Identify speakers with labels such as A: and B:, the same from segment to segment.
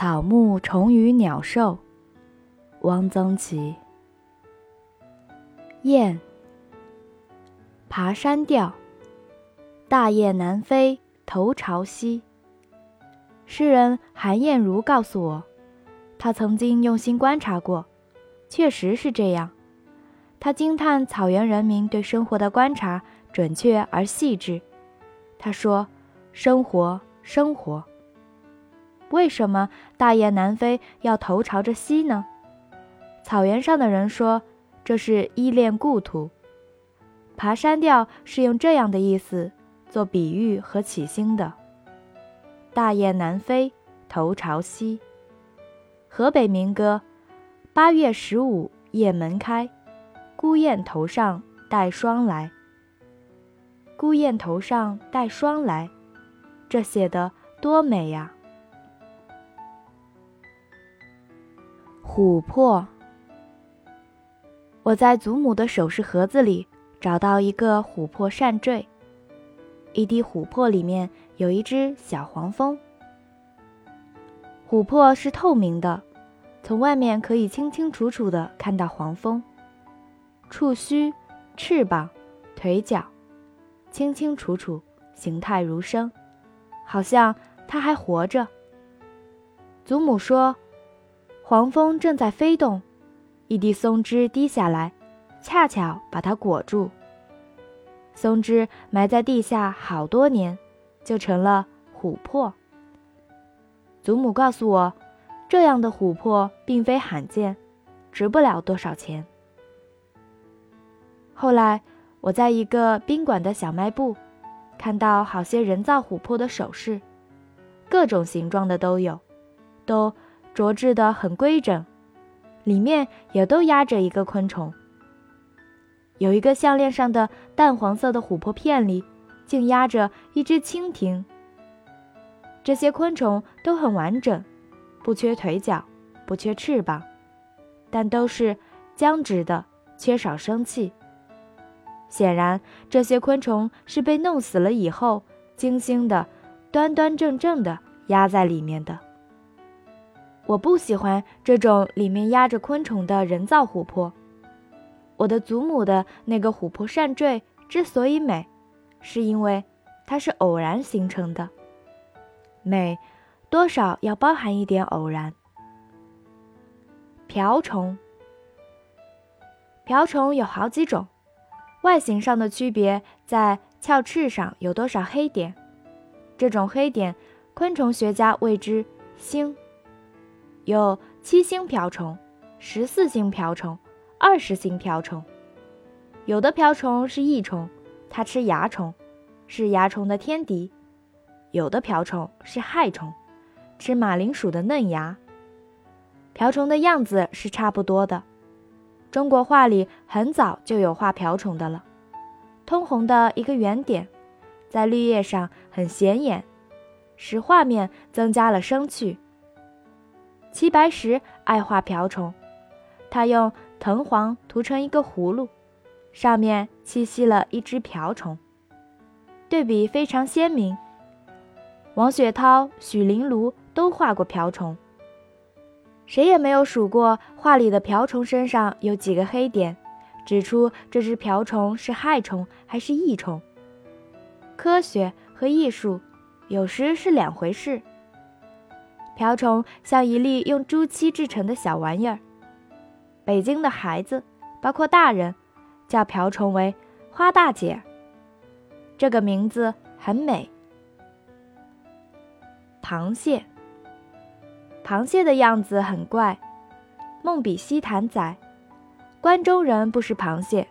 A: 草木虫鱼鸟兽，汪曾祺。雁，爬山调。大雁南飞，头朝西。诗人韩燕如告诉我，他曾经用心观察过，确实是这样。他惊叹草原人民对生活的观察准确而细致。他说：“生活，生活。”为什么大雁南飞要头朝着西呢？草原上的人说，这是依恋故土。爬山调是用这样的意思做比喻和起兴的。大雁南飞，头朝西。河北民歌：八月十五雁门开，孤雁头上带霜来。孤雁头上带霜来，这写的多美呀！琥珀。我在祖母的首饰盒子里找到一个琥珀扇坠，一滴琥珀里面有一只小黄蜂。琥珀是透明的，从外面可以清清楚楚的看到黄蜂，触须、翅膀、腿脚，清清楚楚，形态如生，好像它还活着。祖母说。黄蜂正在飞动，一滴松枝滴下来，恰巧把它裹住。松枝埋在地下好多年，就成了琥珀。祖母告诉我，这样的琥珀并非罕见，值不了多少钱。后来我在一个宾馆的小卖部，看到好些人造琥珀的首饰，各种形状的都有，都。琢制的很规整，里面也都压着一个昆虫。有一个项链上的淡黄色的琥珀片里，竟压着一只蜻蜓。这些昆虫都很完整，不缺腿脚，不缺翅膀，但都是僵直的，缺少生气。显然，这些昆虫是被弄死了以后，精心的、端端正正的压在里面的。我不喜欢这种里面压着昆虫的人造琥珀。我的祖母的那个琥珀扇坠之所以美，是因为它是偶然形成的。美，多少要包含一点偶然。瓢虫，瓢虫有好几种，外形上的区别在鞘翅上有多少黑点。这种黑点，昆虫学家谓之星。有七星瓢虫、十四星瓢虫、二十星瓢虫。有的瓢虫是益虫，它吃蚜虫，是蚜虫的天敌；有的瓢虫是害虫，吃马铃薯的嫩芽。瓢虫的样子是差不多的。中国画里很早就有画瓢虫的了，通红的一个圆点，在绿叶上很显眼，使画面增加了生趣。齐白石爱画瓢虫，他用藤黄涂成一个葫芦，上面栖息了一只瓢虫，对比非常鲜明。王雪涛、许麟庐都画过瓢虫，谁也没有数过画里的瓢虫身上有几个黑点，指出这只瓢虫是害虫还是益虫。科学和艺术有时是两回事。瓢虫像一粒用朱漆制成的小玩意儿。北京的孩子，包括大人，叫瓢虫为“花大姐”。这个名字很美。螃蟹，螃蟹的样子很怪。梦比西谈载，关中人不食螃蟹。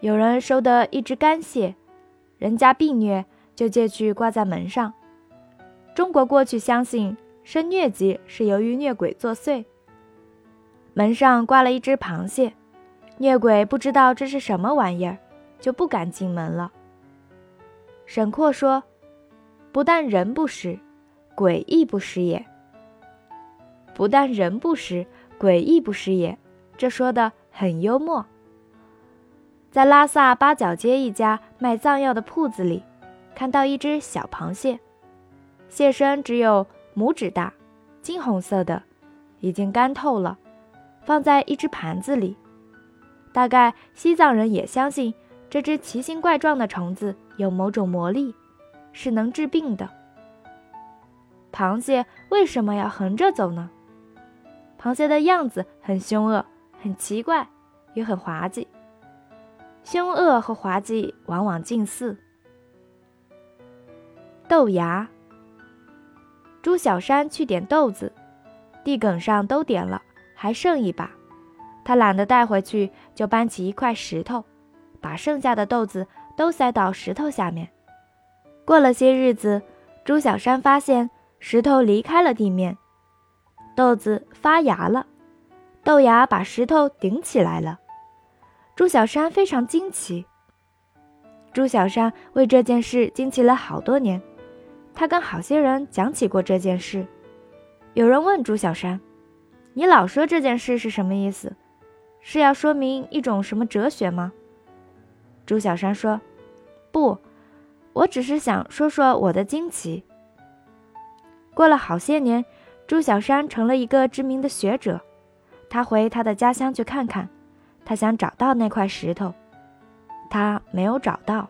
A: 有人收得一只干蟹，人家病虐，就借去挂在门上。中国过去相信。生疟疾是由于疟鬼作祟。门上挂了一只螃蟹，疟鬼不知道这是什么玩意儿，就不敢进门了。沈括说：“不但人不食，鬼亦不食也。”不但人不食，鬼亦不食也，这说的很幽默。在拉萨八角街一家卖藏药的铺子里，看到一只小螃蟹，蟹身只有。拇指大，金红色的，已经干透了，放在一只盘子里。大概西藏人也相信这只奇形怪状的虫子有某种魔力，是能治病的。螃蟹为什么要横着走呢？螃蟹的样子很凶恶，很奇怪，也很滑稽。凶恶和滑稽往往近似。豆芽。朱小山去点豆子，地埂上都点了，还剩一把。他懒得带回去，就搬起一块石头，把剩下的豆子都塞到石头下面。过了些日子，朱小山发现石头离开了地面，豆子发芽了，豆芽把石头顶起来了。朱小山非常惊奇。朱小山为这件事惊奇了好多年，他跟好些人讲起过这件事。有人问朱小山：“你老说这件事是什么意思？是要说明一种什么哲学吗？”朱小山说：“不，我只是想说说我的惊奇。”过了好些年，朱小山成了一个知名的学者，他回他的家乡去看看。他想找到那块石头，他没有找到。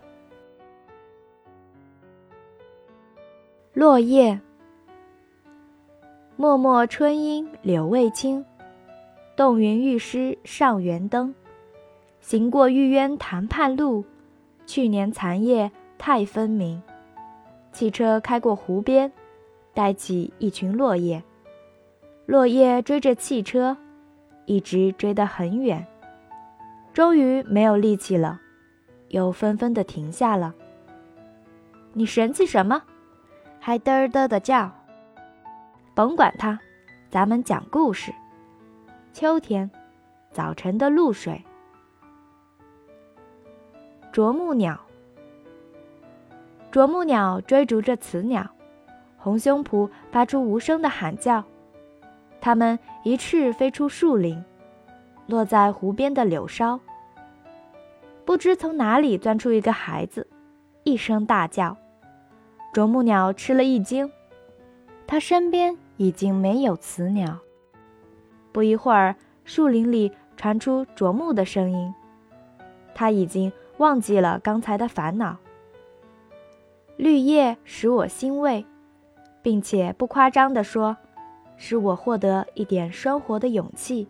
A: 落叶，脉脉春阴柳未青，洞云欲湿上元灯。行过玉渊潭畔路，去年残叶太分明。汽车开过湖边，带起一群落叶。落叶追着汽车，一直追得很远。终于没有力气了，又纷纷的停下了。你神气什么？还嘚嘚的叫。甭管它，咱们讲故事。秋天，早晨的露水。啄木鸟。啄木鸟追逐着雌鸟，红胸脯发出无声的喊叫。它们一翅飞出树林，落在湖边的柳梢。不知从哪里钻出一个孩子，一声大叫，啄木鸟吃了一惊，它身边已经没有雌鸟。不一会儿，树林里传出啄木的声音，它已经忘记了刚才的烦恼。绿叶使我欣慰，并且不夸张地说，使我获得一点生活的勇气。